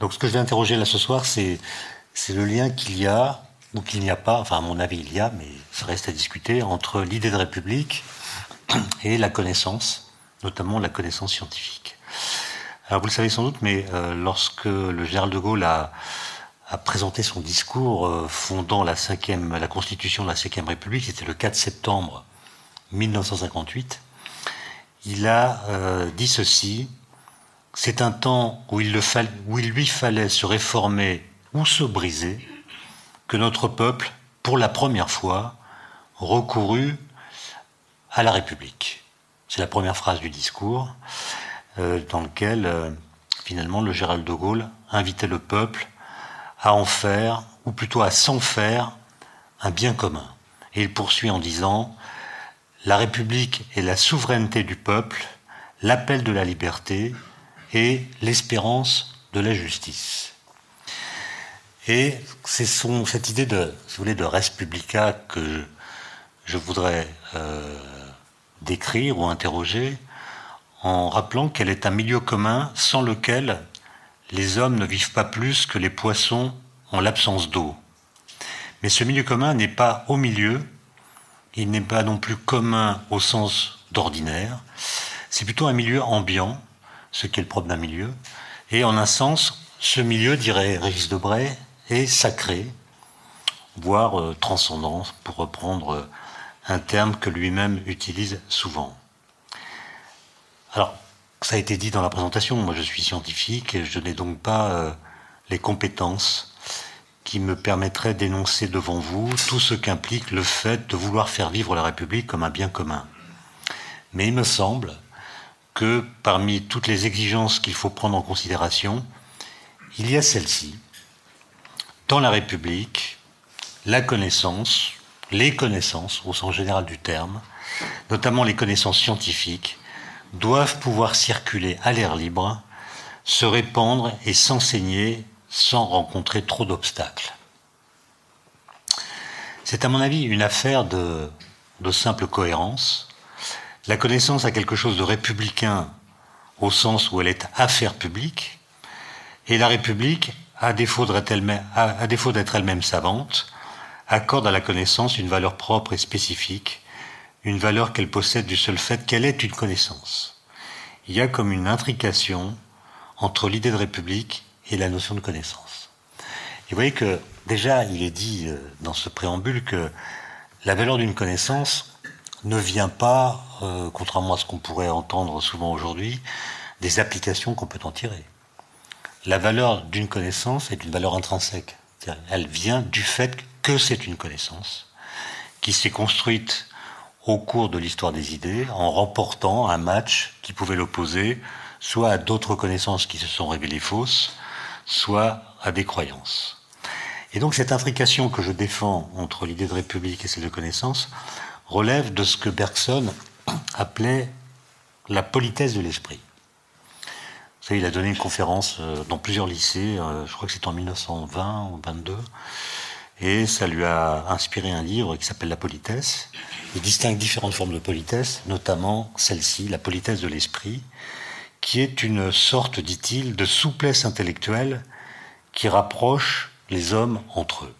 Donc ce que je vais interroger là ce soir, c'est le lien qu'il y a, ou qu'il n'y a pas, enfin à mon avis il y a, mais ça reste à discuter, entre l'idée de république et la connaissance, notamment la connaissance scientifique. Alors vous le savez sans doute, mais euh, lorsque le général de Gaulle a, présenté son discours euh, fondant la, la constitution de la Ve République, c'était le 4 septembre 1958, il a euh, dit ceci, c'est un temps où il, lui fallait se réformer ou se briser, que notre peuple, pour la première fois, recourut à la République. C'est la première phrase du discours. Euh, dans lequel euh, finalement le général de Gaulle invitait le peuple à en faire, ou plutôt à s'en faire, un bien commun. Et il poursuit en disant La République est la souveraineté du peuple, l'appel de la liberté et l'espérance de la justice. Et c'est cette idée de, de res publica que je, voudrais euh, décrire ou interroger en rappelant qu'elle est un milieu commun sans lequel les hommes ne vivent pas plus que les poissons en l'absence d'eau. Mais ce milieu commun n'est pas au milieu, il n'est pas non plus commun au sens d'ordinaire, c'est plutôt un milieu ambiant, ce qui est le propre d'un milieu, et en un sens, ce milieu, dirait Régis Debray, est sacré, voire euh, transcendant, pour reprendre euh, un terme que lui-même utilise souvent. Alors, ça a été dit dans la présentation, moi je suis scientifique et je n'ai donc pas euh, les compétences qui me permettraient d'énoncer devant vous tout ce qu'implique le fait de vouloir faire vivre la République comme un bien commun. Mais il me semble parmi toutes les exigences qu'il faut prendre en considération, il y a celle-ci. Dans la République, la connaissance, les connaissances au sens général du terme, notamment les connaissances scientifiques, doivent pouvoir circuler à l'air libre, se répandre et s'enseigner sans rencontrer trop d'obstacles. C'est à mon avis une affaire de, simple cohérence. La connaissance a quelque chose de républicain au sens où elle est affaire publique, et la République, à défaut d'être elle-même savante, accorde à la connaissance une valeur propre et spécifique une valeur qu'elle possède du seul fait qu'elle est une connaissance. Il y a comme une intrication entre l'idée de république et la notion de connaissance. Et vous voyez que déjà, il est dit euh, dans ce préambule que la valeur d'une connaissance ne vient pas, euh, contrairement à ce qu'on pourrait entendre souvent aujourd'hui, des applications qu'on peut en tirer. La valeur d'une connaissance est une valeur intrinsèque. Elle vient du fait que c'est une connaissance qui s'est construite au cours de l'histoire des idées en remportant un match qui pouvait l'opposer soit à d'autres connaissances qui se sont révélées fausses, soit à des croyances. Et donc cette intrication que je défends entre l'idée de république et celle de connaissance relève de ce que Bergson appelait la politesse de l'esprit. Vous savez, il a donné une conférence euh, dans plusieurs lycées, euh, je crois que c'est en 1920 ou 22, et ça lui a inspiré un livre qui s'appelle La politesse. Il distingue différentes formes de politesse, notamment celle-ci, la politesse de l'esprit, qui est une sorte, dit-il, de souplesse intellectuelle qui rapproche les hommes entre eux.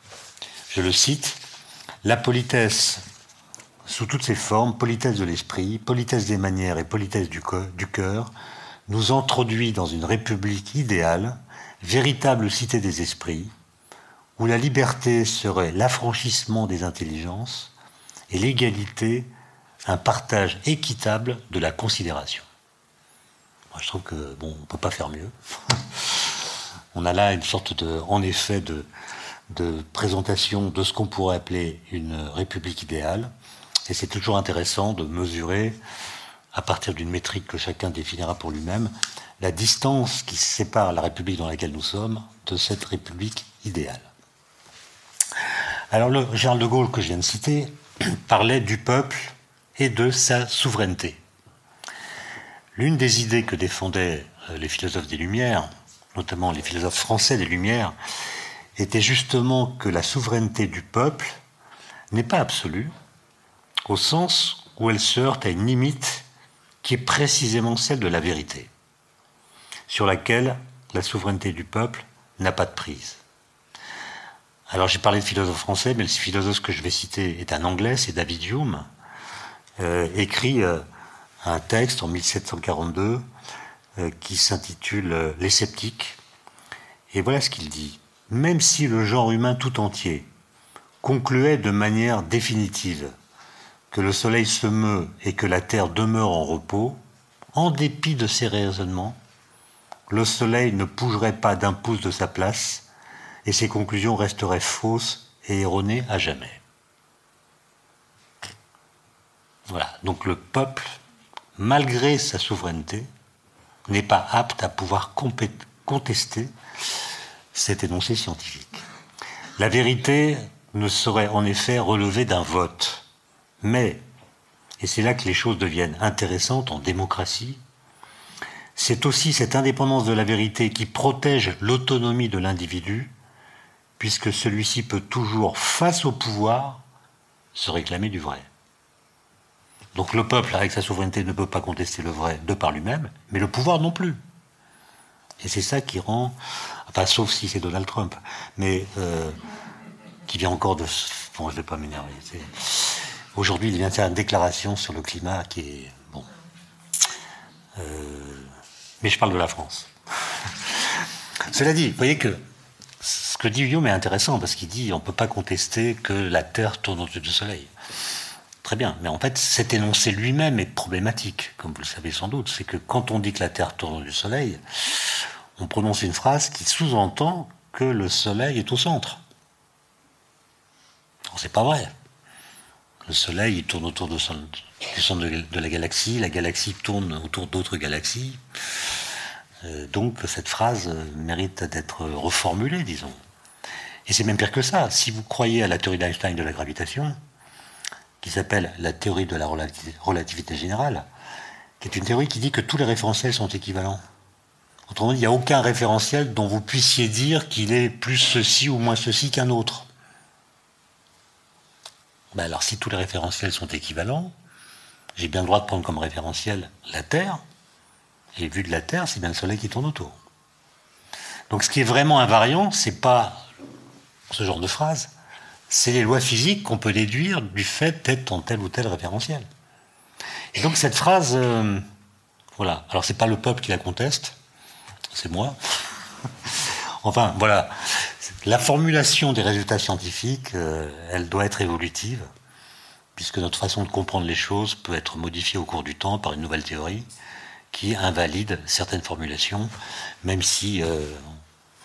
Je le cite, la politesse sous toutes ses formes, politesse de l'esprit, politesse des manières et politesse du cœur, nous introduit dans une république idéale, véritable cité des esprits, où la liberté serait l'affranchissement des intelligences et l'égalité un partage équitable de la considération. Je trouve que bon, on peut pas faire mieux. on a là une sorte en effet, de présentation de ce qu'on pourrait appeler une république idéale. Et c'est toujours intéressant de mesurer, à partir d'une métrique que chacun définira pour lui-même, la distance qui sépare la république dans laquelle nous sommes de cette république idéale. Alors le Charles de Gaulle que je viens de citer parlait du peuple et de sa souveraineté. L'une des idées que défendaient euh, les philosophes des Lumières, notamment les philosophes français des Lumières, était justement que la souveraineté du peuple n'est pas absolue, au sens où elle se heurte à une limite qui est précisément celle de la vérité, sur laquelle la souveraineté du peuple n'a pas de prise. Alors j'ai parlé de philosophe français, mais le philosophe que je vais citer est un anglais, c'est David Hume, euh, écrit euh, un texte en 1742 euh, qui s'intitule Les sceptiques. Et voilà ce qu'il dit. Même si le genre humain tout entier concluait de manière définitive que le soleil se meut et que la terre demeure en repos, en dépit de ces raisonnements, le soleil ne bougerait pas d'un pouce de sa place et ses conclusions resteraient fausses et erronées à jamais. Voilà, donc le peuple, malgré sa souveraineté, n'est pas apte à pouvoir contester cet énoncé scientifique. La vérité ne saurait en effet relever d'un vote, mais, et c'est là que les choses deviennent intéressantes en démocratie, c'est aussi cette indépendance de la vérité qui protège l'autonomie de l'individu puisque celui-ci peut toujours, face au pouvoir, se réclamer du vrai. Donc le peuple, avec sa souveraineté, ne peut pas contester le vrai de par lui-même, mais le pouvoir non plus. Et c'est ça qui rend, enfin sauf si c'est Donald Trump, mais euh, qui vient encore de... Bon, je ne vais pas m'énerver. Aujourd'hui, il vient de faire une déclaration sur le climat qui est... Bon. Euh, mais je parle de la France. Cela dit, vous voyez que ce que dit Hume est intéressant parce qu'il dit on ne peut pas contester que la Terre tourne autour du Soleil. Très bien, mais en fait cet énoncé lui-même est problématique, comme vous le savez sans doute. C'est que quand on dit que la Terre tourne du Soleil, on prononce une phrase qui sous-entend que le Soleil est au centre. C'est pas vrai. Le Soleil il tourne autour du centre de la galaxie, la galaxie tourne autour d'autres galaxies. Euh, donc cette phrase euh, mérite d'être reformulée, disons. Et c'est même pire que ça. Si vous croyez à la théorie d'Einstein de la gravitation, qui s'appelle la théorie de la relativité générale, qui est une théorie qui dit que tous les référentiels sont équivalents. Autrement dit, il n'y a aucun référentiel dont vous puissiez dire qu'il est plus ceci ou moins ceci qu'un autre. Ben alors si tous les référentiels sont équivalents, j'ai bien le droit de prendre comme référentiel la Terre, et vu de la Terre, c'est bien le Soleil qui tourne autour. Donc ce qui est vraiment invariant, c'est pas ce genre de phrase, c'est les lois physiques qu'on peut déduire du fait d'être dans tel ou tel référentiel. Et donc cette phrase, euh, voilà. Alors c'est pas le peuple qui la conteste, c'est moi. enfin voilà, la formulation des résultats scientifiques, euh, elle doit être évolutive, puisque notre façon de comprendre les choses peut être modifiée au cours du temps par une nouvelle théorie qui invalide certaines formulations, même si euh,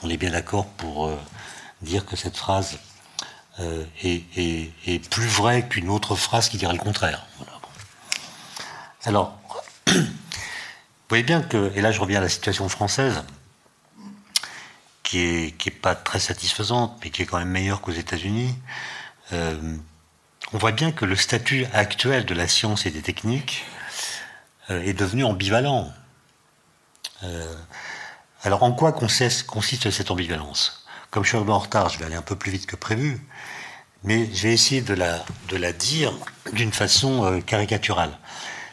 on est bien d'accord pour euh, dire que cette phrase est, plus vraie qu'une autre phrase qui dirait le contraire. Alors, vous voyez bien que, et là je reviens à la situation française, qui est, qui est pas très satisfaisante, mais qui est quand même meilleure qu'aux États-Unis, on voit bien que le statut actuel de la science et des techniques euh, est devenu ambivalent. Euh, alors en quoi consiste cette ambivalence? Comme je suis en retard, je vais aller un peu plus vite que prévu, mais je vais essayer de la, dire d'une façon euh, caricaturale.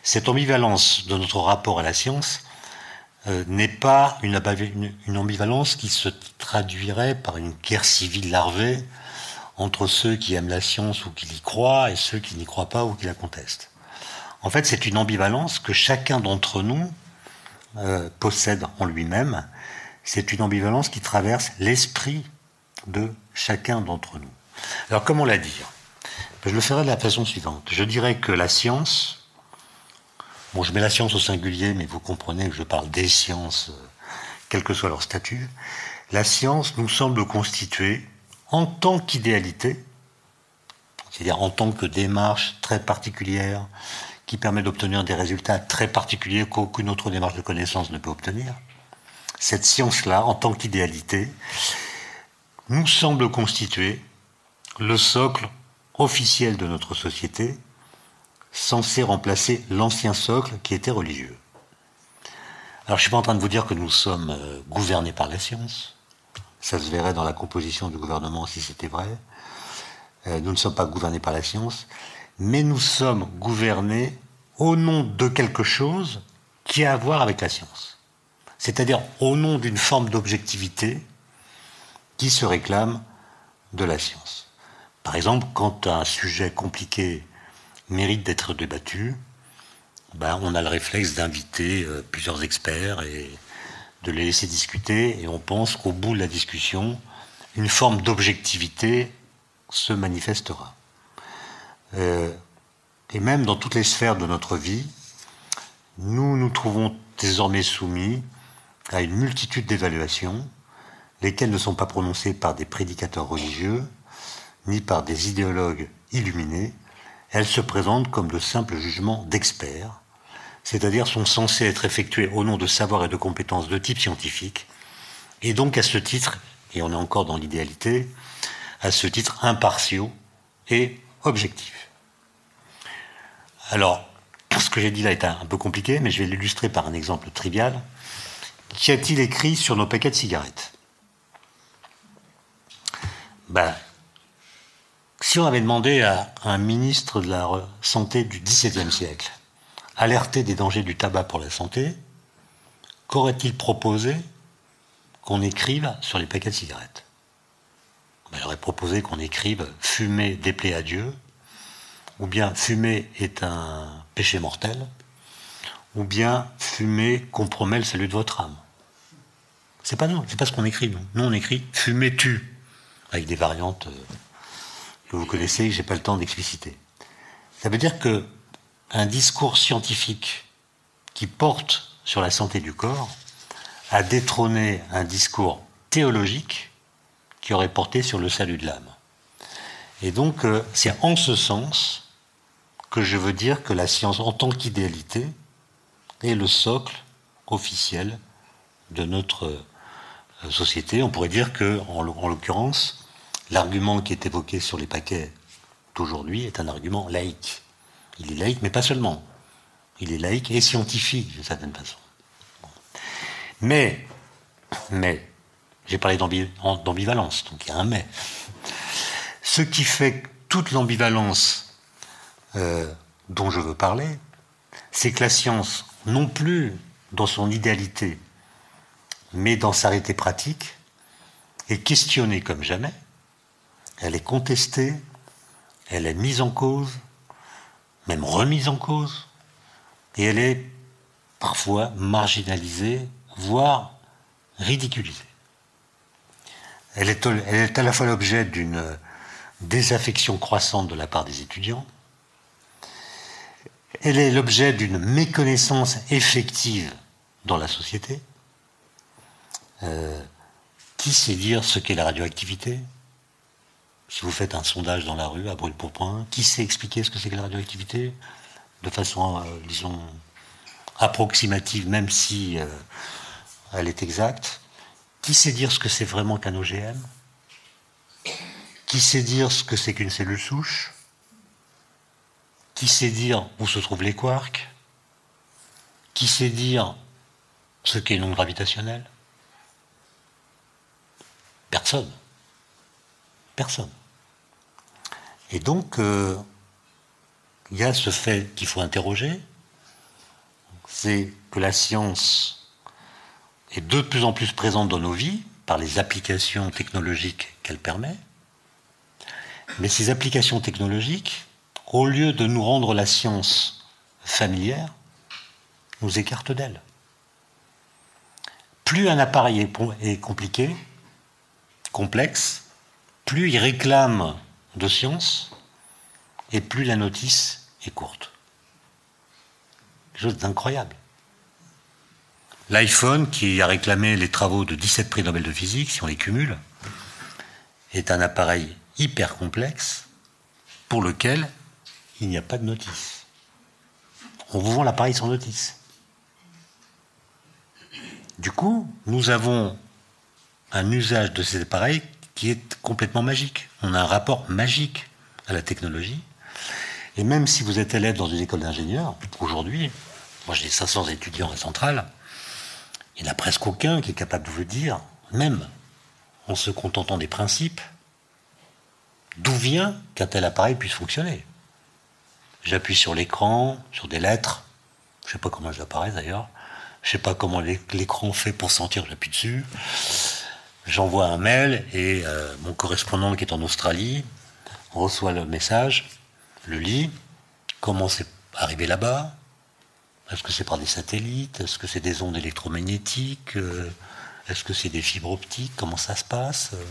Cette ambivalence de notre rapport à la science n'est pas une, ambivalence qui se traduirait par une guerre civile larvée entre ceux qui aiment la science ou qui y croient et ceux qui n'y croient pas ou qui la contestent. En fait, c'est une ambivalence que chacun d'entre nous euh, possède en lui-même. C'est une ambivalence qui traverse l'esprit de chacun d'entre nous. Alors, comment la dire? Je le ferai de la façon suivante. Je dirais que la science, bon, je mets la science au singulier, mais vous comprenez que je parle des sciences, euh, quel que soit leur statut. La science nous semble constituée, en tant qu'idéalité, c'est-à-dire en tant que démarche très particulière, qui permet d'obtenir des résultats très particuliers qu'aucune autre démarche de connaissance ne peut obtenir. Cette science-là, en tant qu'idéalité, nous semble constituer le socle officiel de notre société, censé remplacer l'ancien socle qui était religieux. Alors je ne suis pas en train de vous dire que nous sommes euh, gouvernés par la science. Ça se verrait dans la composition du gouvernement si c'était vrai. Euh, nous ne sommes pas gouvernés par la science, mais nous sommes gouvernés au nom de quelque chose qui a à voir avec la science. C'est-à-dire au nom d'une forme d'objectivité qui se réclament de la science. Par exemple, quand un sujet compliqué mérite d'être débattu, ben, on a le réflexe d'inviter euh, plusieurs experts et de les laisser discuter, et on pense qu'au bout de la discussion, une forme d'objectivité se manifestera. Euh, et même dans toutes les sphères de notre vie, nous nous trouvons désormais soumis à une multitude d'évaluations, lesquelles ne sont pas prononcées par des prédicateurs religieux, ni par des idéologues illuminés, elles se présentent comme de simples jugements d'experts, c'est-à-dire sont censées être effectuées au nom de savoirs et de compétences de type scientifique, et donc à ce titre, et on est encore dans l'idéalité, à ce titre impartiaux et objectifs. Alors, ce que j'ai dit là est un peu compliqué, mais je vais l'illustrer par un exemple trivial. Qu'y a-t-il écrit sur nos paquets de cigarettes? Ben, Si on avait demandé à un ministre de la Santé du XVIIe siècle, alerté des dangers du tabac pour la santé, qu'aurait-il proposé qu'on écrive sur les paquets de cigarettes? Ben, Il aurait proposé qu'on écrive Fumer déplaît à Dieu, ou bien Fumer est un péché mortel, ou bien Fumer compromet le salut de votre âme. C'est pas nous, c'est pas ce qu'on écrit, nous. Nous, on écrit Fumer tue, avec des variantes euh, que vous connaissez, que j'ai pas le temps d'expliciter. Ça veut dire que un discours scientifique qui porte sur la santé du corps a détrôné un discours théologique qui aurait porté sur le salut de l'âme. Et donc, euh, c'est en ce sens que je veux dire que la science, en tant qu'idéalité, est le socle officiel de notre euh, société. On pourrait dire que, en l'occurrence, l'argument qui est évoqué sur les paquets d'aujourd'hui est un argument laïque. Il est laïque, mais pas seulement. Il est laïque et scientifique, d'une certaine façon. Mais, mais, j'ai parlé d'ambivalence, donc il y a un mais. Ce qui fait toute l'ambivalence euh, dont je veux parler, c'est que la science, non plus dans son idéalité, mais dans sa réalité pratique, est questionnée comme jamais, elle est contestée, elle est mise en cause, même remise en cause, et elle est parfois marginalisée, voire ridiculisée. Elle est, à la fois l'objet d'une désaffection croissante de la part des étudiants, elle est l'objet d'une méconnaissance effective dans la société. Euh, qui sait dire ce qu'est la radioactivité? Si vous faites un sondage dans la rue à brûle-pourpoint, qui sait expliquer ce que c'est que la radioactivité de façon, euh, disons, approximative, même si euh, elle est exacte? Qui sait dire ce que c'est vraiment qu'un OGM Qui sait dire ce que c'est qu'une cellule souche? Qui sait dire où se trouvent les quarks? Qui sait dire ce qu'est une onde gravitationnelle Personne. Personne. Et donc, euh, il y a ce fait qu'il faut interroger, c'est que la science est de plus en plus présente dans nos vies par les applications technologiques qu'elle permet. Mais ces applications technologiques, au lieu de nous rendre la science familière, nous écartent d'elle. Plus un appareil est compliqué, complexe, plus il réclame de science, et plus la notice est courte. Quelque chose d'incroyable. L'iPhone, qui a réclamé les travaux de 17 prix Nobel de physique, si on les cumule, est un appareil hyper complexe pour lequel il n'y a pas de notice. On vous vend l'appareil sans notice. Du coup, nous avons un usage de ces appareils qui est complètement magique. On a un rapport magique à la technologie. Et même si vous êtes élève dans une école d'ingénieur, aujourd'hui, moi j'ai 500 étudiants à Centrale, il n'y en a presque aucun qui est capable de vous dire, même en se contentant des principes, d'où vient qu'un tel appareil puisse fonctionner. J'appuie sur l'écran, sur des lettres, je ne sais pas comment elles apparaissent d'ailleurs, je ne sais pas comment l'écran fait pour sentir que j'appuie dessus. J'envoie un mail et euh, mon correspondant qui est en Australie reçoit le message, le lit, comment c'est arrivé là-bas, est-ce que c'est par des satellites, est-ce que c'est des ondes électromagnétiques, euh, est-ce que c'est des fibres optiques, comment ça se passe? Euh?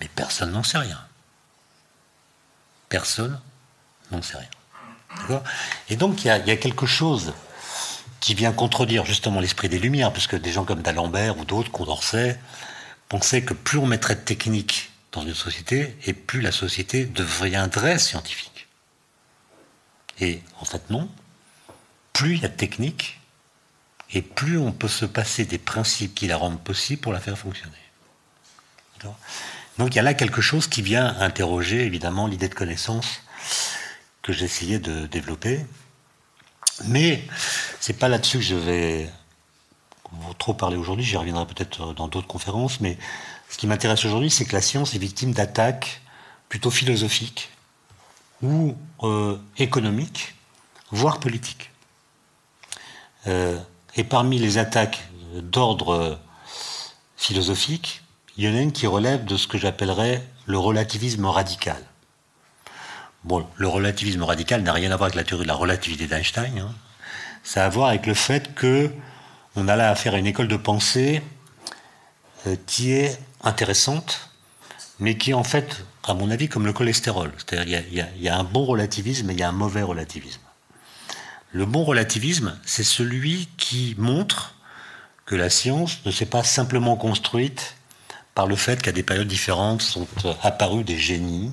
Mais personne n'en sait rien. Personne n'en sait rien. Et donc il y, a quelque chose qui vient contredire justement l'esprit des Lumières, puisque des gens comme d'Alembert ou d'autres, Condorcet, pensaient que plus on mettrait de technique dans une société, et plus la société deviendrait scientifique. Et en fait, non. Plus il y a de technique, et plus on peut se passer des principes qui la rendent possible pour la faire fonctionner. Donc il y a là quelque chose qui vient interroger évidemment l'idée de connaissance que j'essayais de développer. Mais c'est pas là-dessus que je vais trop parler aujourd'hui, j'y reviendrai peut-être dans d'autres conférences, mais ce qui m'intéresse aujourd'hui, c'est que la science est victime d'attaques plutôt philosophiques ou euh, économiques, voire politiques. Euh, et parmi les attaques d'ordre philosophique, il y en a une qui relève de ce que j'appellerais le relativisme radical. Bon, le relativisme radical n'a rien à voir avec la théorie de la relativité d'Einstein. Hein. Ça a à voir avec le fait que on a là affaire à une école de pensée euh, qui est intéressante, mais qui en fait, à mon avis, comme le cholestérol. C'est-à-dire il y, a un bon relativisme et il y a un mauvais relativisme. Le bon relativisme, c'est celui qui montre que la science ne s'est pas simplement construite par le fait qu'à des périodes différentes sont euh, apparus des génies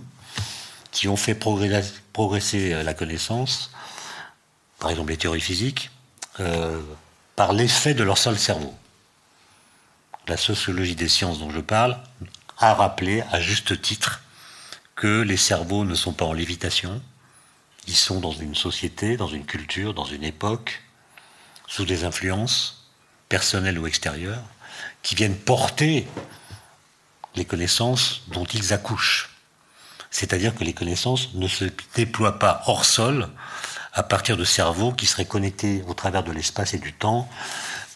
qui ont fait progresser euh, la connaissance, par exemple les théories physiques, par l'effet de leur seul cerveau. La sociologie des sciences dont je parle a rappelé à juste titre que les cerveaux ne sont pas en lévitation, ils sont dans une société, dans une culture, dans une époque, sous des influences personnelles ou extérieures, qui viennent porter les connaissances dont ils accouchent. C'est-à-dire que les connaissances ne se déploient pas hors sol à partir de cerveaux qui seraient connectés au travers de l'espace et du temps.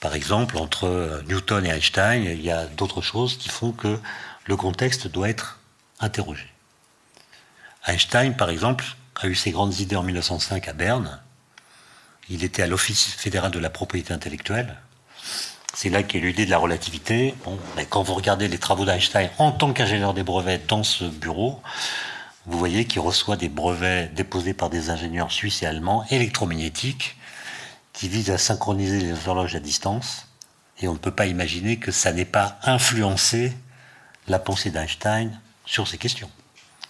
Par exemple, entre Newton et Einstein, il y a d'autres choses qui font que le contexte doit être interrogé. Einstein, par exemple, a eu ses grandes idées en 1905 à Berne. Il était à l'Office fédéral de la propriété intellectuelle. C'est là qu'est l'idée de la relativité. Bon, mais quand vous regardez les travaux d'Einstein en tant qu'ingénieur des brevets dans ce bureau, vous voyez qu'il reçoit des brevets déposés par des ingénieurs suisses et allemands électromagnétiques qui visent à synchroniser les horloges à distance. Et on ne peut pas imaginer que ça n'ait pas influencé la pensée d'Einstein sur ces questions.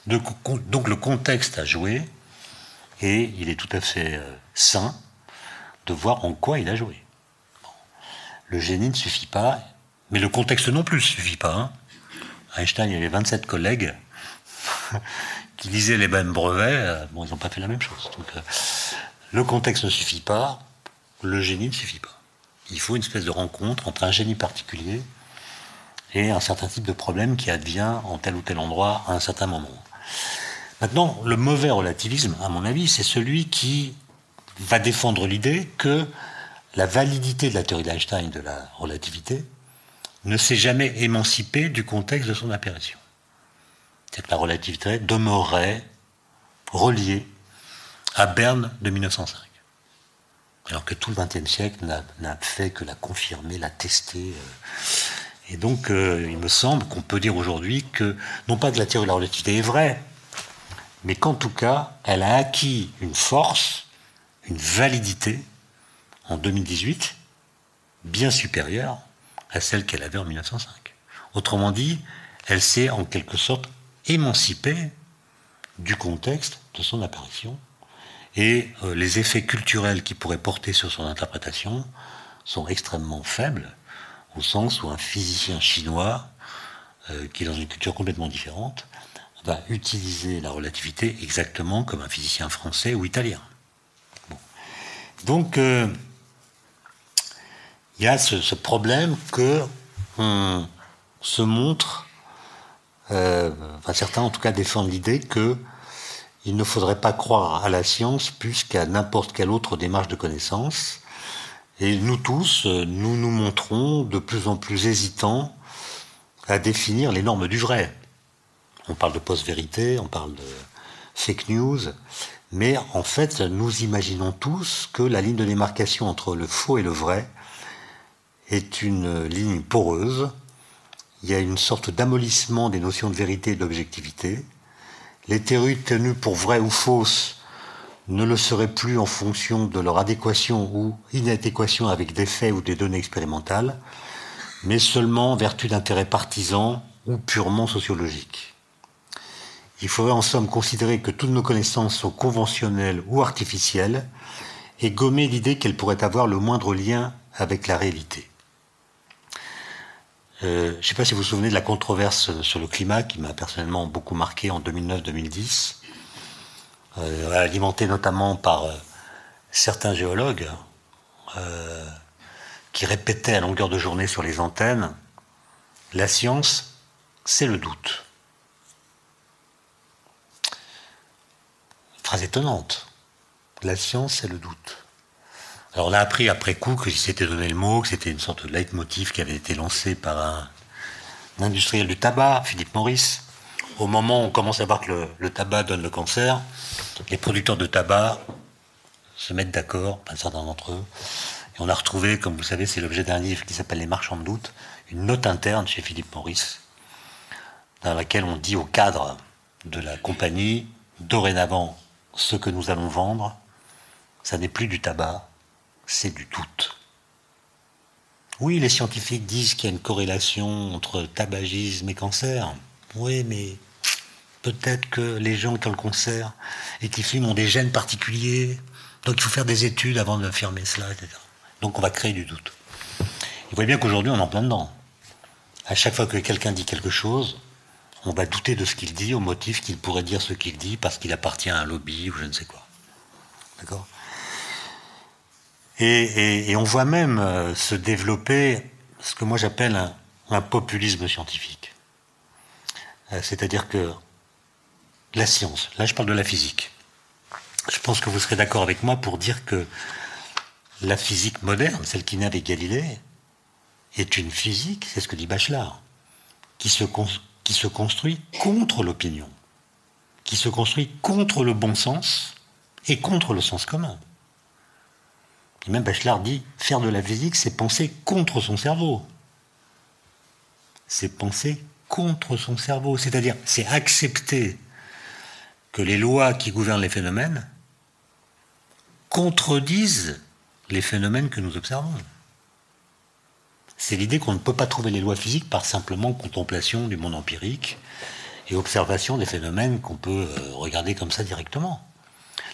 Donc le contexte a joué et il est tout à fait euh, sain de voir en quoi il a joué. Le génie ne suffit pas, mais le contexte non plus ne suffit pas. Hein. Einstein, avait 27 collègues qui lisaient les mêmes brevets. Euh, bon, ils n'ont pas fait la même chose. Donc, euh, le contexte ne suffit pas, le génie ne suffit pas. Il faut une espèce de rencontre entre un génie particulier et un certain type de problème qui advient en tel ou tel endroit à un certain moment. Maintenant, le mauvais relativisme, à mon avis, c'est celui qui va défendre l'idée que la validité de la théorie d'Einstein de la relativité ne s'est jamais émancipée du contexte de son apparition. Que la relativité demeurait reliée à Berne de 1905. Alors que tout le XXe siècle n'a fait que la confirmer, la tester. Euh. Et donc, euh, il me semble qu'on peut dire aujourd'hui que, non pas que la théorie de la relativité est vraie, mais qu'en tout cas, elle a acquis une force, une validité en 2018 bien supérieure à celle qu'elle avait en 1905. Autrement dit, elle s'est en quelque sorte émancipée du contexte de son apparition et euh, les effets culturels qui pourraient porter sur son interprétation sont extrêmement faibles au sens où un physicien chinois euh, qui est dans une culture complètement différente va utiliser la relativité exactement comme un physicien français ou italien. Donc, euh, il y a ce, problème que on se montre, euh, certains en tout cas défendent l'idée que il ne faudrait pas croire à la science plus qu'à n'importe quelle autre démarche de connaissance. Et nous tous, nous nous montrons de plus en plus hésitants à définir les normes du vrai. On parle de post-vérité, on parle de fake news, mais en fait, nous imaginons tous que la ligne de démarcation entre le faux et le vrai est une ligne poreuse. Il y a une sorte d'amollissement des notions de vérité et d'objectivité. Les théories tenues pour vraies ou fausses ne le seraient plus en fonction de leur adéquation ou inadéquation avec des faits ou des données expérimentales, mais seulement en vertu d'intérêts partisans ou purement sociologiques. Il faudrait en somme considérer que toutes nos connaissances sont conventionnelles ou artificielles et gommer l'idée qu'elles pourraient avoir le moindre lien avec la réalité. Euh, je ne sais pas si vous vous souvenez de la controverse sur le climat qui m'a personnellement beaucoup marqué en 2009-2010, euh, alimentée notamment par euh, certains géologues qui répétaient à longueur de journée sur les antennes La science, c'est le doute. Phrase étonnante. La science, c'est le doute. Alors on a appris après coup que s'était donné le mot, que c'était une sorte de leitmotiv qui avait été lancé par un, industriel du tabac, Philippe Maurice. Au moment où on commence à voir que le, tabac donne le cancer, les producteurs de tabac se mettent d'accord, un certain d'entre eux. Et on a retrouvé, comme vous savez, c'est l'objet d'un livre qui s'appelle Les marchands de doute, une note interne chez Philippe Maurice, dans laquelle on dit au cadre de la compagnie, dorénavant, ce que nous allons vendre, ça n'est plus du tabac, c'est du doute. Oui, les scientifiques disent qu'il y a une corrélation entre tabagisme et cancer. Oui, mais peut-être que les gens qui ont le cancer et qui fument ont des gènes particuliers. Donc il faut faire des études avant d'affirmer cela, etc. Donc on va créer du doute. Vous voyez bien qu'aujourd'hui on est en plein dedans. À chaque fois que quelqu'un dit quelque chose, on va douter de ce qu'il dit au motif qu'il pourrait dire ce qu'il dit parce qu'il appartient à un lobby ou je ne sais quoi. D'accord? Et, on voit même euh, se développer ce que moi j'appelle un, populisme scientifique. Euh, c'est-à-dire que la science, là je parle de la physique, je pense que vous serez d'accord avec moi pour dire que la physique moderne, celle qui naît avec Galilée, est une physique, c'est ce que dit Bachelard, qui se, qui se construit contre l'opinion, qui se construit contre le bon sens et contre le sens commun. Et même Bachelard dit faire de la physique, c'est penser contre son cerveau. C'est penser contre son cerveau. C'est-à-dire, c'est accepter que les lois qui gouvernent les phénomènes contredisent les phénomènes que nous observons. C'est l'idée qu'on ne peut pas trouver les lois physiques par simplement contemplation du monde empirique et observation des phénomènes qu'on peut euh, regarder comme ça directement.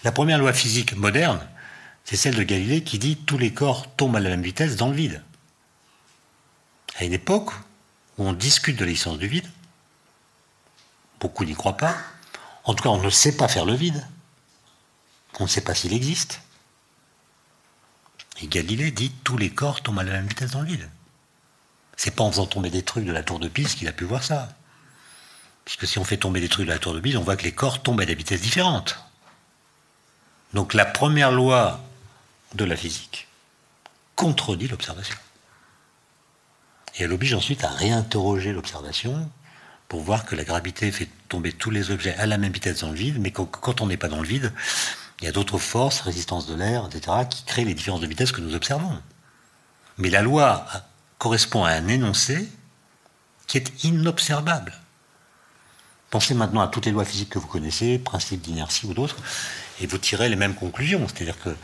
La première loi physique moderne, c'est celle de Galilée qui dit tous les corps tombent à la même vitesse dans le vide. À une époque où on discute de l'existence du vide, beaucoup n'y croient pas, en tout cas on ne sait pas faire le vide, on ne sait pas s'il existe. Et Galilée dit tous les corps tombent à la même vitesse dans le vide. C'est pas en faisant tomber des trucs de la tour de Pise qu'il a pu voir ça. Puisque si on fait tomber des trucs de la tour de Pise, on voit que les corps tombent à des vitesses différentes. Donc la première loi de la physique contredit l'observation. Et elle oblige ensuite à réinterroger l'observation pour voir que la gravité fait tomber tous les objets à la même vitesse dans le vide, mais quand on n'est pas dans le vide, il y a d'autres forces, résistance de l'air, etc., qui créent les différences de vitesse que nous observons. Mais la loi correspond à un énoncé qui est inobservable. Pensez maintenant à toutes les lois physiques que vous connaissez, principes d'inertie ou d'autres, et vous tirez les mêmes conclusions. C'est-à-dire que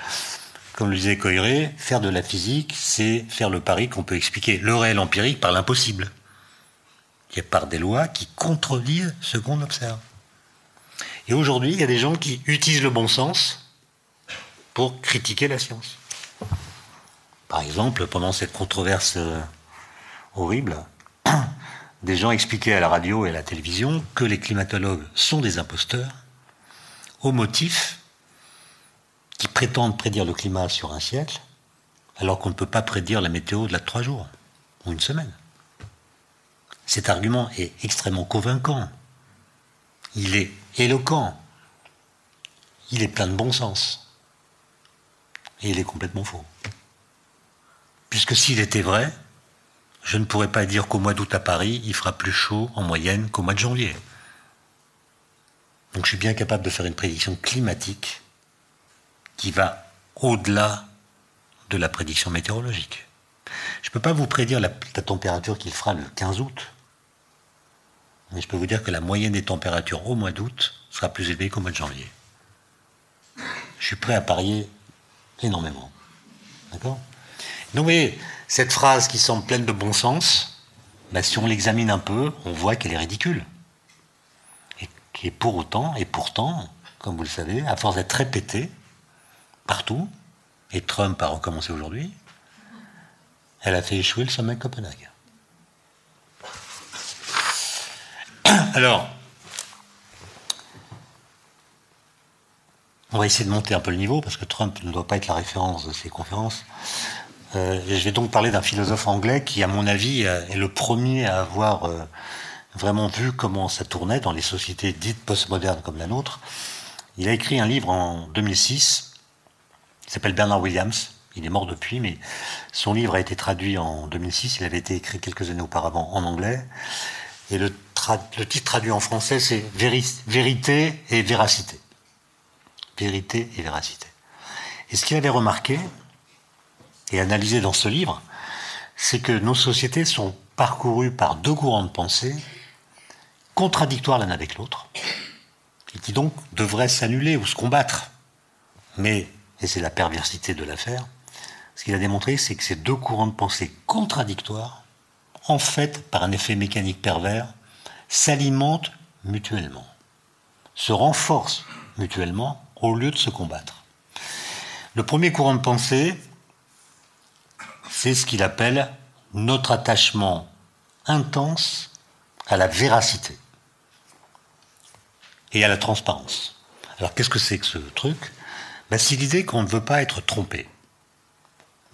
comme le disait Coiré, faire de la physique, c'est faire le pari qu'on peut expliquer le réel empirique par l'impossible. Y a par des lois qui contredisent ce qu'on observe. Et aujourd'hui, il y a des gens qui utilisent le bon sens pour critiquer la science. Par exemple, pendant cette controverse euh, horrible, des gens expliquaient à la radio et à la télévision que les climatologues sont des imposteurs au motif qui prétendent prédire le climat sur un siècle, alors qu'on ne peut pas prédire la météo de la trois jours ou une semaine. Cet argument est extrêmement convaincant. Il est éloquent. Il est plein de bon sens. Et il est complètement faux. Puisque s'il était vrai, je ne pourrais pas dire qu'au mois d'août à Paris, il fera plus chaud en moyenne qu'au mois de janvier. Donc je suis bien capable de faire une prédiction climatique qui va au-delà de la prédiction météorologique. Je ne peux pas vous prédire la, température qu'il fera le 15 août, mais je peux vous dire que la moyenne des températures au mois d'août sera plus élevée qu'au mois de janvier. Je suis prêt à parier énormément. D'accord? Donc vous cette phrase qui semble pleine de bon sens, bah, si on l'examine un peu, on voit qu'elle est ridicule. Et est pour autant, et pourtant, comme vous le savez, à force d'être répétée partout, et Trump a recommencé aujourd'hui, elle a fait échouer le sommet de Copenhague. Alors, on va essayer de monter un peu le niveau parce que Trump ne doit pas être la référence de ces conférences. Euh, je vais donc parler d'un philosophe anglais qui, à mon avis, est le premier à avoir euh, vraiment vu comment ça tournait dans les sociétés dites postmodernes comme la nôtre. Il a écrit un livre en 2006, il s'appelle Bernard Williams. Il est mort depuis, mais son livre a été traduit en 2006. Il avait été écrit quelques années auparavant en anglais. Et le, titre traduit en français, c'est Vérité et véracité. Vérité et véracité. Et ce qu'il avait remarqué, et analysé dans ce livre, c'est que nos sociétés sont parcourues par deux courants de pensée contradictoires l'un avec l'autre, et qui donc devraient s'annuler ou se combattre. Mais, et c'est la perversité de l'affaire, ce qu'il a démontré, c'est que ces deux courants de pensée contradictoires, en fait, par un effet mécanique pervers, s'alimentent mutuellement, se renforcent mutuellement au lieu de se combattre. Le premier courant de pensée, c'est ce qu'il appelle notre attachement intense à la véracité et à la transparence. Alors qu'est-ce que c'est que ce truc? Ben, C'est l'idée qu'on ne veut pas être trompé.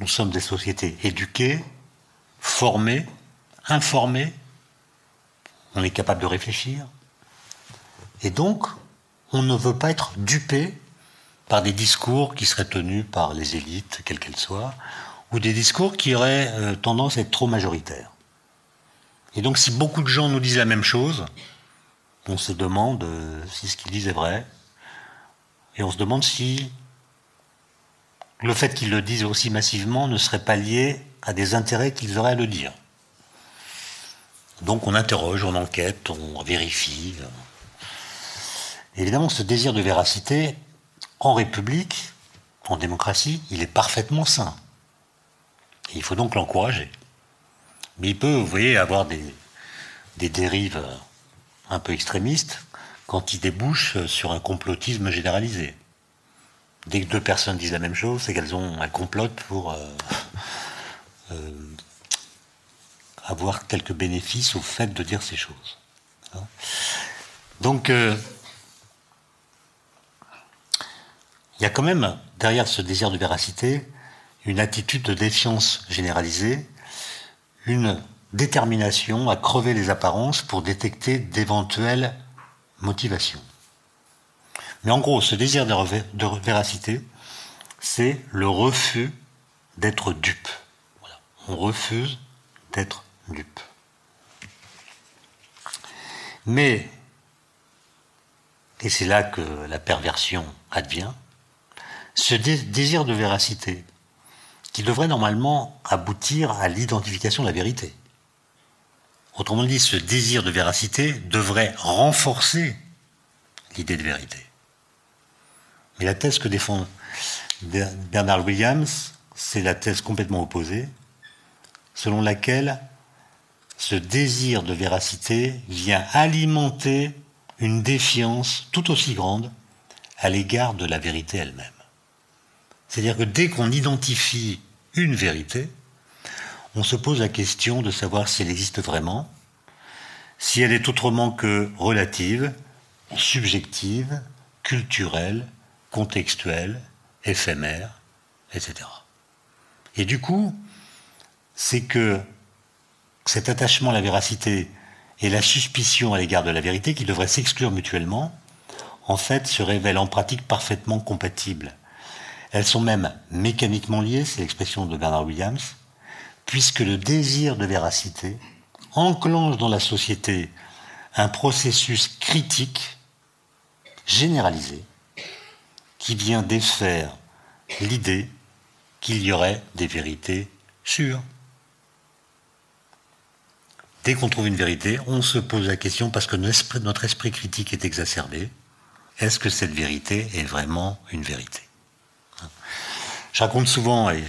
Nous sommes des sociétés éduquées, formées, informées, on est capable de réfléchir, et donc on ne veut pas être dupé par des discours qui seraient tenus par les élites, quelles qu'elles soient, ou des discours qui auraient euh, tendance à être trop majoritaires. Et donc si beaucoup de gens nous disent la même chose, on se demande euh, si ce qu'ils disent est vrai, et on se demande si le fait qu'ils le disent aussi massivement ne serait pas lié à des intérêts qu'ils auraient à le dire. Donc on interroge, on enquête, on vérifie. Évidemment, ce désir de véracité, en République, en démocratie, il est parfaitement sain il faut donc l'encourager. Mais il peut, vous voyez, avoir des, des dérives un peu extrémistes quand il débouche sur un complotisme généralisé. Dès que deux personnes disent la même chose, c'est qu'elles ont un complot pour euh, euh, avoir quelques bénéfices au fait de dire ces choses. Donc, euh, il y a quand même, derrière ce désir de véracité, une attitude de défiance généralisée, une détermination à crever les apparences pour détecter d'éventuelles motivations. Mais en gros, ce désir de véracité, c'est le refus d'être dupe. On refuse d'être dupe. Mais, et c'est là que la perversion advient, ce désir de véracité qui devrait normalement aboutir à l'identification de la vérité. Autrement dit, ce désir de véracité devrait renforcer l'idée de vérité. Mais la thèse que défend Bernard Williams, c'est la thèse complètement opposée, selon laquelle ce désir de véracité vient alimenter une défiance tout aussi grande à l'égard de la vérité elle-même. C'est-à-dire que dès qu'on identifie une vérité, on se pose la question de savoir si elle existe vraiment, si elle est autrement que relative, subjective, culturelle, contextuelle, éphémère, etc. Et du coup, c'est que cet attachement à la véracité et la suspicion à l'égard de la vérité, qui devraient s'exclure mutuellement, en fait se révèlent en pratique parfaitement compatibles elles sont même mécaniquement liées, c'est l'expression de Bernard Williams, puisque le désir de véracité enclenche dans la société un processus critique généralisé qui vient défaire l'idée qu'il y aurait des vérités sûres. Dès qu'on trouve une vérité, on se pose la question, parce que notre esprit critique est exacerbé, est-ce que cette vérité est vraiment une vérité? Je raconte souvent, et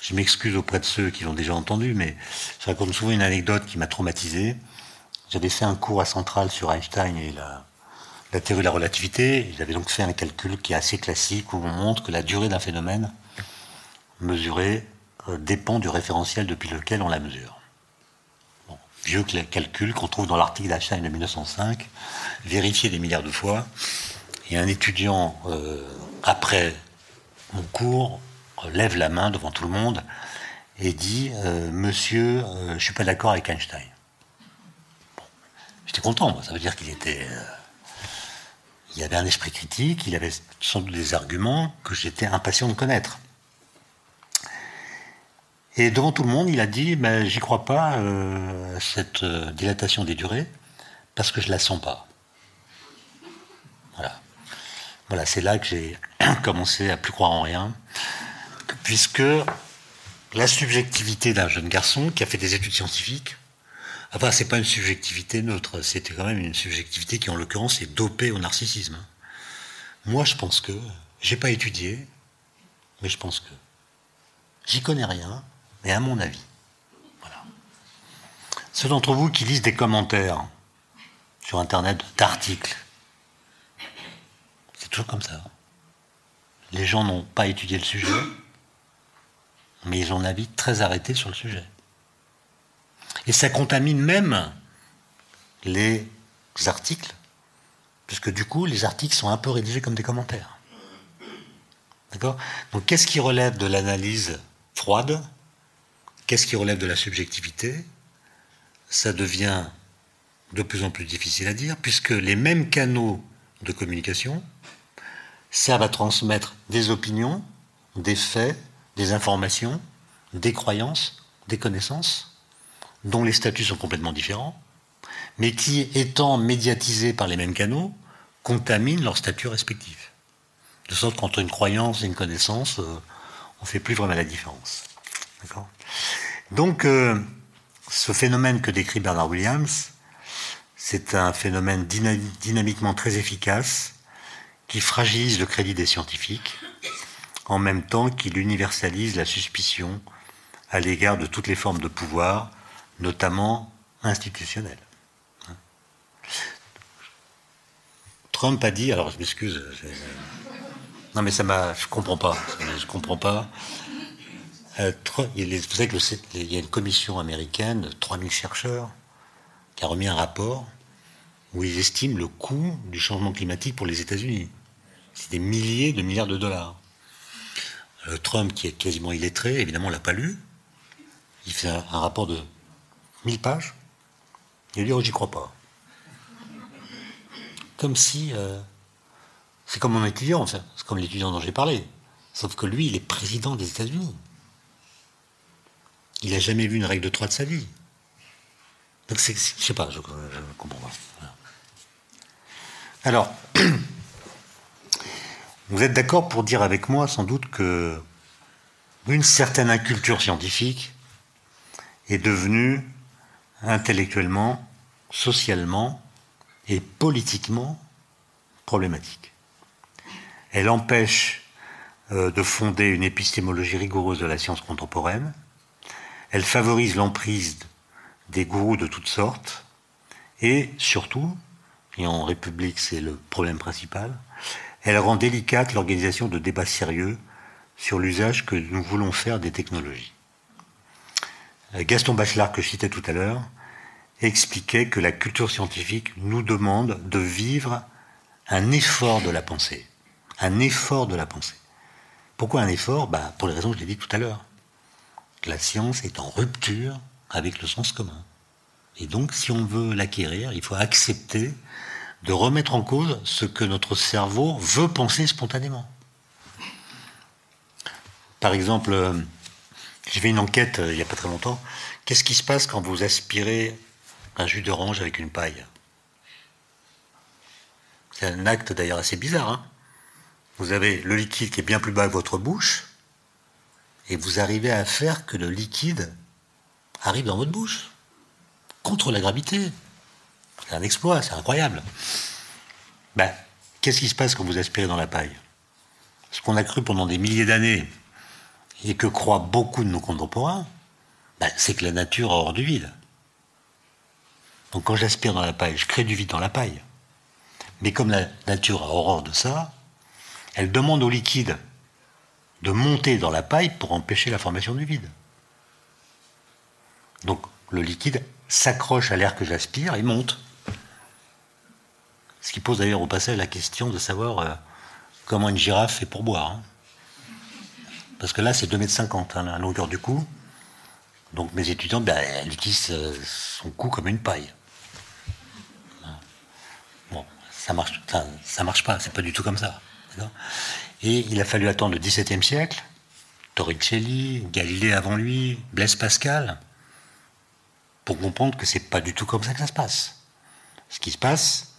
je m'excuse auprès de ceux qui l'ont déjà entendu, mais je raconte souvent une anecdote qui m'a traumatisé. J'avais fait un cours à Centrale sur Einstein et la, la théorie de la relativité. J'avais donc fait un calcul qui est assez classique où on montre que la durée d'un phénomène mesuré euh, dépend du référentiel depuis lequel on la mesure. Vieux calcul qu'on trouve dans l'article d'Einstein de 1905, vérifié des milliards de fois. Et un étudiant, euh, après mon cours, lève la main devant tout le monde et dit euh, Monsieur, je ne suis pas d'accord avec Einstein. J'étais content, ça veut dire qu'il était il avait un esprit critique, il avait sans doute des arguments que j'étais impatient de connaître. Et devant tout le monde, il a dit ben, J'y crois pas, euh, cette euh, dilatation des durées, parce que je la sens pas. Voilà. Voilà, c'est là que j'ai commencé à plus croire en rien, puisque la subjectivité d'un jeune garçon qui a fait des études scientifiques, Enfin, c'est pas une subjectivité neutre, c'était quand même une subjectivité qui, en l'occurrence, est dopée au narcissisme. Moi, je pense que, j'ai pas étudié, mais je pense que, j'y connais rien, mais à mon avis, voilà. Ceux d'entre vous qui lisent des commentaires sur Internet d'articles, c'est toujours comme ça. Les gens n'ont pas étudié le sujet, mais ils ont un avis très arrêté sur le sujet. Et ça contamine même les articles, puisque du coup, les articles sont un peu rédigés comme des commentaires. D'accord? Donc, qu'est-ce qui relève de l'analyse froide? Qu'est-ce qui relève de la subjectivité? Ça devient de plus en plus difficile à dire, puisque les mêmes canaux de communication servent à transmettre des opinions, des faits, des informations, des croyances, des connaissances dont les statuts sont complètement différents, mais qui, étant médiatisés par les mêmes canaux, contaminent leurs statuts respectifs. De sorte qu'entre une croyance et une connaissance, euh, on ne fait plus vraiment la différence. Donc, euh, ce phénomène que décrit Bernard Williams, c'est un phénomène dynamiquement très efficace qui fragilise le crédit des scientifiques, en même temps qu'il universalise la suspicion à l'égard de toutes les formes de pouvoir notamment institutionnelle. Trump a dit, alors je m'excuse, non mais ça m'a, je comprends pas, je comprends pas. Euh, vous savez qu'il y a une commission américaine de 3000 chercheurs qui a remis un rapport où ils estiment le coût du changement climatique pour les États-Unis. C'est des milliers de milliards de dollars. Euh, Trump, qui est quasiment illettré, évidemment, l'a pas lu. Il fait un rapport de 1000 pages. Il dit, oh, j'y crois pas. Comme si. Euh, c'est comme mon étudiant, c'est comme l'étudiant dont j'ai parlé. Sauf que lui, il est président des États-Unis. Il n'a jamais vu une règle de trois de sa vie. Donc, je sais pas, je ne comprends pas. Alors, vous êtes d'accord pour dire avec moi, sans doute, que une certaine inculture scientifique est devenue intellectuellement, socialement et politiquement problématique. Elle empêche euh, de fonder une épistémologie rigoureuse de la science contemporaine. Elle favorise l'emprise des gourous de toutes sortes. Et surtout, et en République c'est le problème principal, elle rend délicate l'organisation de débats sérieux sur l'usage que nous voulons faire des technologies. Euh, Gaston Bachelard, que je citais tout à l'heure, expliquait que la culture scientifique nous demande de vivre un effort de la pensée. Un effort de la pensée. Pourquoi un effort? Bah, Pour les raisons que je l'ai dit tout à l'heure. La science est en rupture avec le sens commun. Et donc, si on veut l'acquérir, il faut accepter de remettre en cause ce que notre cerveau veut penser spontanément. Par exemple, euh, J'ai fait une enquête euh, il n'y a pas très longtemps. Qu'est-ce qui se passe quand vous aspirez un jus d'orange avec une paille? C'est un acte d'ailleurs assez bizarre. Hein vous avez le liquide qui est bien plus bas que votre bouche, et vous arrivez à faire que le liquide arrive dans votre bouche, contre la gravité. C'est un exploit, c'est incroyable. Ben, qu'est-ce qui se passe quand vous aspirez dans la paille? Ce qu'on a cru pendant des milliers d'années, et que croient beaucoup de nos contemporains, ben, c'est que la nature a horreur du vide. Donc quand j'aspire dans la paille, je crée du vide dans la paille. Mais comme la nature a horreur de ça, elle demande au liquide de monter dans la paille pour empêcher la formation du vide. Donc le liquide s'accroche à l'air que j'aspire et monte. Ce qui pose d'ailleurs au passage la question de savoir euh, comment une girafe fait pour boire. Hein. Parce que là, c'est 2,50 m hein, la longueur du cou. Donc mes étudiants, ben, elles utilisent euh, son cou comme une paille. Bon, ça marche, ça marche pas, c'est pas du tout comme ça. Et il a fallu attendre le XVIIe siècle, Torricelli, Galilée avant lui, Blaise Pascal, pour comprendre que c'est pas du tout comme ça que ça se passe. Ce qui se passe,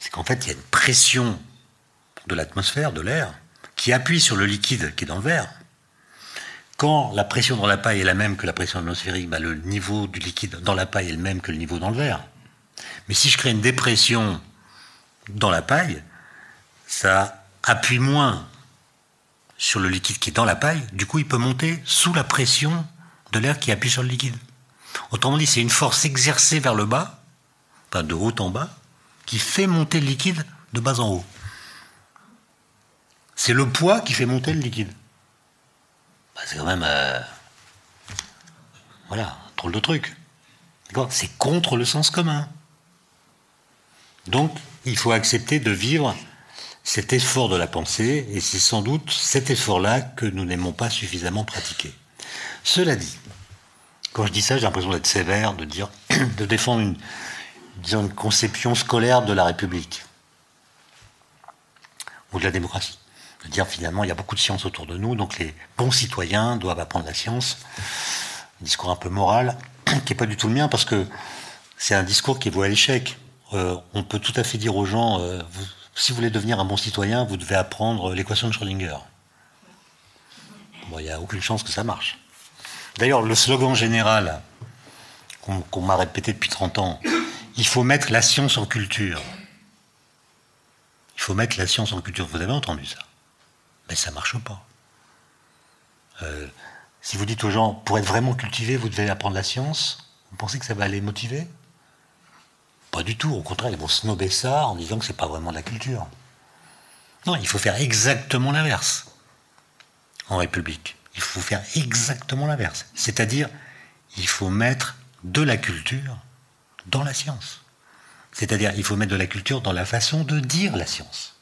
c'est qu'en fait, il y a une pression de l'atmosphère, de l'air, qui appuie sur le liquide qui est dans le verre. Quand la pression dans la paille est la même que la pression atmosphérique, bah, le niveau du liquide dans la paille est le même que le niveau dans le verre. Mais si je crée une dépression dans la paille, ça appuie moins sur le liquide qui est dans la paille, du coup il peut monter sous la pression de l'air qui appuie sur le liquide. Autrement dit, c'est une force exercée vers le bas, pas de haut en bas, qui fait monter le liquide de bas en haut. C'est le poids qui fait monter le liquide. Bah, c'est quand même. Euh, voilà, un drôle de truc. C'est contre le sens commun. Donc, il faut accepter de vivre cet effort de la pensée, et c'est sans doute cet effort-là que nous n'aimons pas suffisamment pratiquer. Cela dit, quand je dis ça, j'ai l'impression d'être sévère, de dire, de défendre une, une conception scolaire de la République ou de la démocratie. De dire finalement, il y a beaucoup de science autour de nous, donc les bons citoyens doivent apprendre la science. Un discours un peu moral, qui n'est pas du tout le mien, parce que c'est un discours qui est voué à l'échec. Euh, on peut tout à fait dire aux gens, euh, si vous voulez devenir un bon citoyen, vous devez apprendre l'équation de Schrödinger. Bon, il n'y a aucune chance que ça marche. D'ailleurs, le slogan général qu'on m'a répété depuis 30 ans, il faut mettre la science en culture. Il faut mettre la science en culture. Vous avez entendu ça? Mais ça ne marche pas. Euh, si vous dites aux gens, pour être vraiment cultivé, vous devez apprendre la science, vous pensez que ça va les motiver? Pas du tout. Au contraire, ils vont snober ça en disant que c'est pas vraiment de la culture. Non, il faut faire exactement l'inverse en République. Il faut faire exactement l'inverse. C'est-à-dire, il faut mettre de la culture dans la science. C'est-à-dire, il faut mettre de la culture dans la façon de dire la science.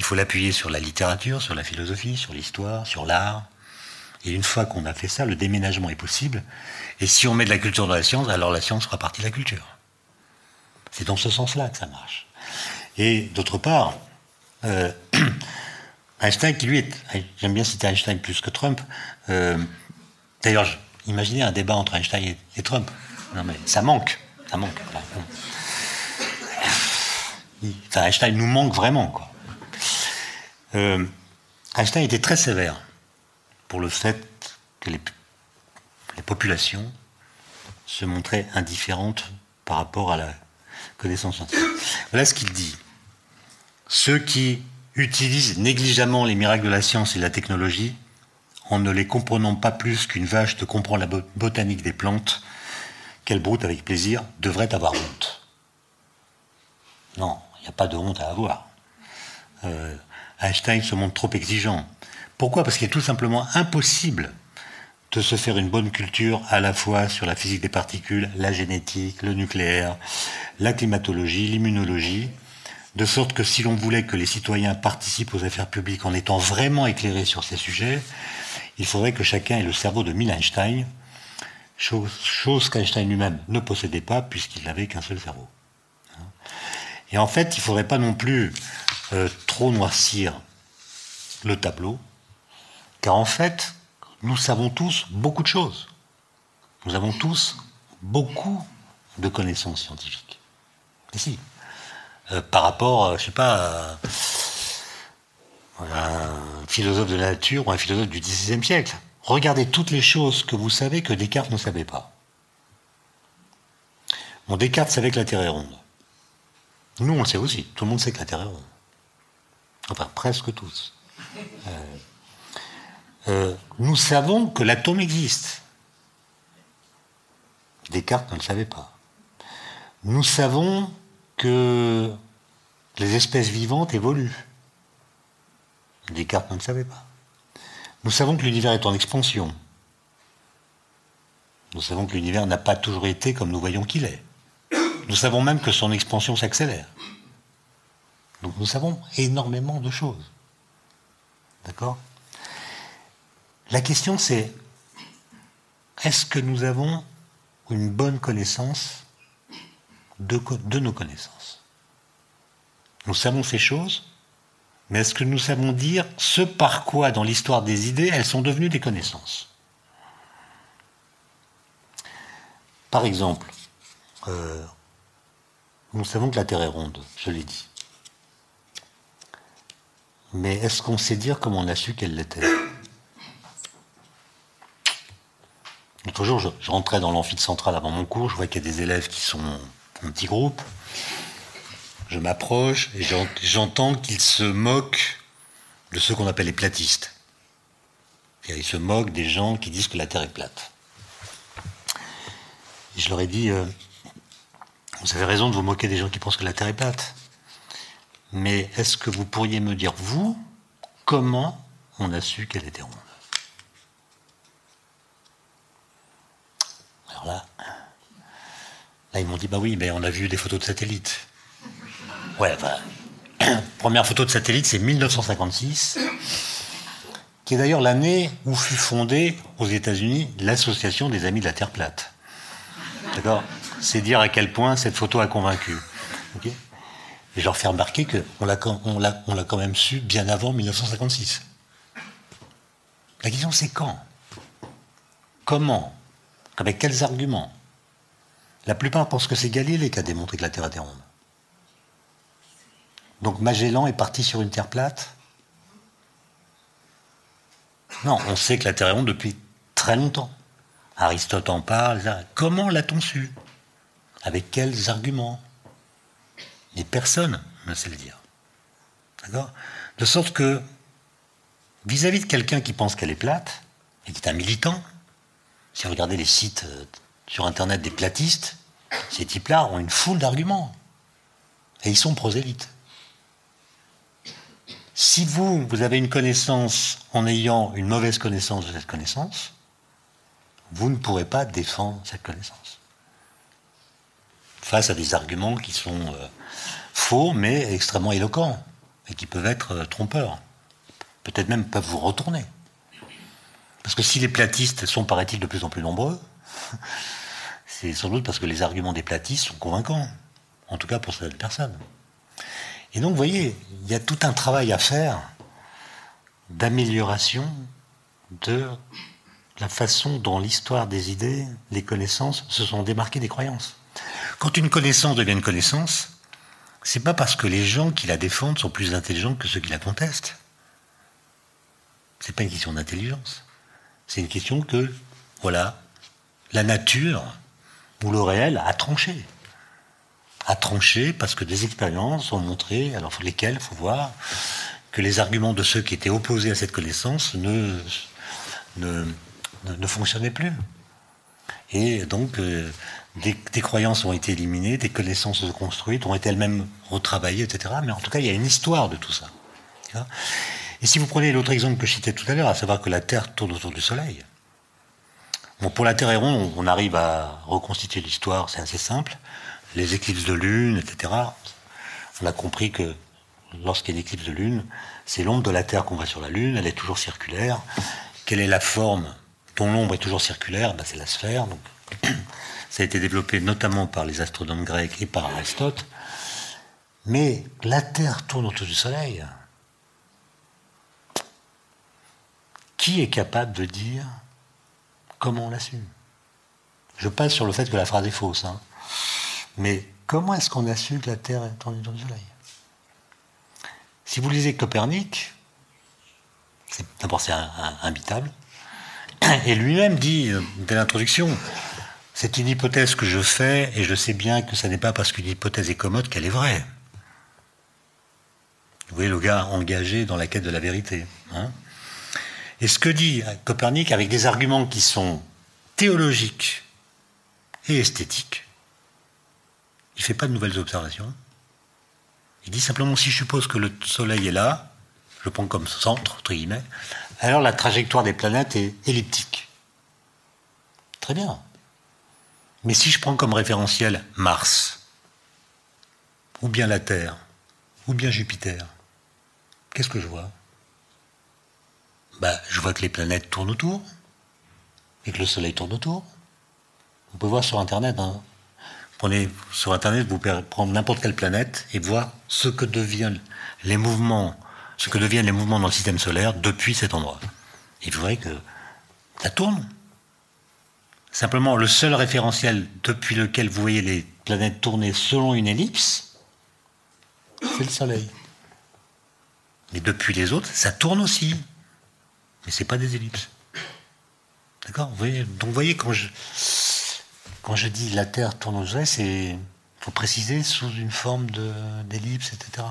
Il faut l'appuyer sur la littérature, sur la philosophie, sur l'histoire, sur l'art. Et une fois qu'on a fait ça, le déménagement est possible. Et si on met de la culture dans la science, alors la science fera partie de la culture. C'est dans ce sens-là que ça marche. Et d'autre part, euh, Einstein, qui lui est. J'aime bien citer Einstein plus que Trump. Euh, d'ailleurs, imaginez un débat entre Einstein et, Trump. Non, mais ça manque. Ça manque. Einstein nous manque vraiment. Quoi. Euh, Einstein était très sévère pour le fait que les, populations se montraient indifférentes par rapport à la connaissance scientifique. Voilà ce qu'il dit. Ceux qui utilisent négligemment les miracles de la science et de la technologie, en ne les comprenant pas plus qu'une vache ne comprend la botanique des plantes, qu'elle broute avec plaisir, devraient avoir honte. Non, il n'y a pas de honte à avoir. Euh, Einstein se montre trop exigeant. Pourquoi? Parce qu'il est tout simplement impossible de se faire une bonne culture à la fois sur la physique des particules, la génétique, le nucléaire, la climatologie, l'immunologie, de sorte que si l'on voulait que les citoyens participent aux affaires publiques en étant vraiment éclairés sur ces sujets, il faudrait que chacun ait le cerveau de Mill Einstein, chose, qu'Einstein lui-même ne possédait pas puisqu'il n'avait qu'un seul cerveau. Et en fait, il ne faudrait pas non plus euh, trop noircir le tableau, car en fait, nous savons tous beaucoup de choses. Nous avons tous beaucoup de connaissances scientifiques. Si. Euh, par rapport, euh, je sais pas, à un philosophe de la nature ou un philosophe du XVIe siècle. Regardez toutes les choses que vous savez que Descartes ne savait pas. Bon, Descartes savait que la Terre est ronde. Nous, on le sait aussi. Tout le monde sait que la Terre est ronde. Enfin, presque tous. Euh, nous savons que l'atome existe. Descartes ne le savait pas. Nous savons que les espèces vivantes évoluent. Descartes ne le savait pas. Nous savons que l'univers est en expansion. Nous savons que l'univers n'a pas toujours été comme nous voyons qu'il est. Nous savons même que son expansion s'accélère. Donc nous savons énormément de choses. D'accord? La question c'est, est-ce que nous avons une bonne connaissance de, nos connaissances? Nous savons ces choses, mais est-ce que nous savons dire ce par quoi, dans l'histoire des idées, elles sont devenues des connaissances? Par exemple, euh, nous savons que la Terre est ronde, je l'ai dit. Mais est-ce qu'on sait dire comment on a su qu'elle l'était L'autre jour, je, rentrais dans l'amphithéâtre central avant mon cours, je vois qu'il y a des élèves qui sont en petit groupe. Je m'approche et j'entends qu'ils se moquent de ceux qu'on appelle les platistes. Ils se moquent des gens qui disent que la Terre est plate. Je leur ai dit, euh, vous avez raison de vous moquer des gens qui pensent que la Terre est plate. Mais est-ce que vous pourriez me dire, vous, comment on a su qu'elle était ronde? Alors là, là ils m'ont dit, bah oui, mais on a vu des photos de satellites. Ouais, première photo de satellite, c'est 1956, qui est d'ailleurs l'année où fut fondée aux États-Unis l'Association des Amis de la Terre plate. D'accord? C'est dire à quel point cette photo a convaincu. Et je leur fais remarquer qu'on l'a quand même su bien avant 1956. La question c'est quand? Comment? Avec quels arguments? La plupart pensent que c'est Galilée qui a démontré que la Terre était ronde. Donc Magellan est parti sur une terre plate? Non, on sait que la Terre est ronde depuis très longtemps. Aristote en parle. Comment l'a-t-on su? Avec quels arguments? Mais personne ne sait le dire. D'accord? De sorte que, vis-à-vis de quelqu'un qui pense qu'elle est plate, et qui est un militant, si vous regardez les sites euh, sur Internet des platistes, ces types-là ont une foule d'arguments. Et ils sont prosélytes. Si vous, vous avez une connaissance en ayant une mauvaise connaissance de cette connaissance, vous ne pourrez pas défendre cette connaissance. Face à des arguments qui sont euh, faux, mais extrêmement éloquents, et qui peuvent être euh, trompeurs. Peut-être même peuvent vous retourner. Parce que si les platistes sont, paraît-il, de plus en plus nombreux, c'est sans doute parce que les arguments des platistes sont convaincants. En tout cas pour certaines personnes. Et donc, vous voyez, il y a tout un travail à faire d'amélioration de la façon dont l'histoire des idées, les connaissances se sont démarquées des croyances. Quand une connaissance devient une connaissance, c'est pas parce que les gens qui la défendent sont plus intelligents que ceux qui la contestent. C'est pas une question d'intelligence. C'est une question que, voilà, la nature ou le réel a tranché à trancher parce que des expériences ont montré, alors lesquelles, il faut voir, que les arguments de ceux qui étaient opposés à cette connaissance ne fonctionnaient plus. Et donc, euh, des, croyances ont été éliminées, des connaissances construites, ont été elles-mêmes retravaillées, etc. Mais en tout cas, il y a une histoire de tout ça. Et si vous prenez l'autre exemple que je citais tout à l'heure, à savoir que la Terre tourne autour du Soleil, bon, pour la Terre et rond, on arrive à reconstituer l'histoire, c'est assez simple les éclipses de lune, etc., on a compris que lorsqu'il y a une éclipse de lune, c'est l'ombre de la Terre qu'on voit sur la Lune, elle est toujours circulaire. Quelle est la forme l'ombre est toujours circulaire ben, C'est la sphère. Ça a été développé notamment par les astronomes grecs et par Aristote. Mais la Terre tourne autour du Soleil. qui est capable de dire comment on l'assume? Je passe sur le fait que la phrase est fausse. Hein. Mais comment est-ce qu'on assume que la Terre tournée dans le Soleil? Si vous lisez Copernic, d'abord c'est imbitable, et lui-même dit, euh, dès l'introduction, c'est une hypothèse que je fais, et je sais bien que ce n'est pas parce qu'une hypothèse est commode qu'elle est vraie. Vous voyez le gars engagé dans la quête de la vérité. Hein et ce que dit Copernic, avec des arguments qui sont théologiques et esthétiques, il ne fait pas de nouvelles observations. Il dit simplement si je suppose que le Soleil est là, je prends comme centre, entre guillemets, alors la trajectoire des planètes est elliptique. Très bien. Mais si je prends comme référentiel Mars, ou bien la Terre, ou bien Jupiter, qu'est-ce que je vois? Bah, Je vois que les planètes tournent autour et que le Soleil tourne autour. Vous pouvez voir sur Internet. Hein. Prenez sur Internet, vous pouvez prendre n'importe quelle planète et voir ce que deviennent les mouvements, ce que deviennent les mouvements dans le système solaire depuis cet endroit. Vous verrez que ça tourne. Simplement, le seul référentiel depuis lequel vous voyez les planètes tourner selon une ellipse, c'est le Soleil. Mais depuis les autres, ça tourne aussi. Mais ce n'est pas des ellipses. D'accord Donc vous voyez, quand je, quand je dis la Terre tourne au soleil, c'est faut préciser sous une forme d'ellipse, etc.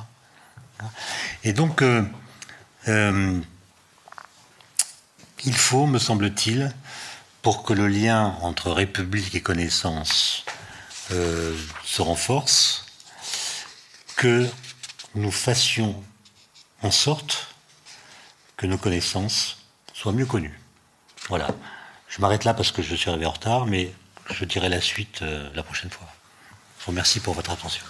Et donc, euh, euh, il faut, me semble-t-il, pour que le lien entre République et connaissance euh, se renforce, que nous fassions en sorte que nos connaissances soient mieux connues. Voilà. Je m'arrête là parce que je suis arrivé en retard, mais je dirai la suite la prochaine fois. Je vous remercie pour votre attention.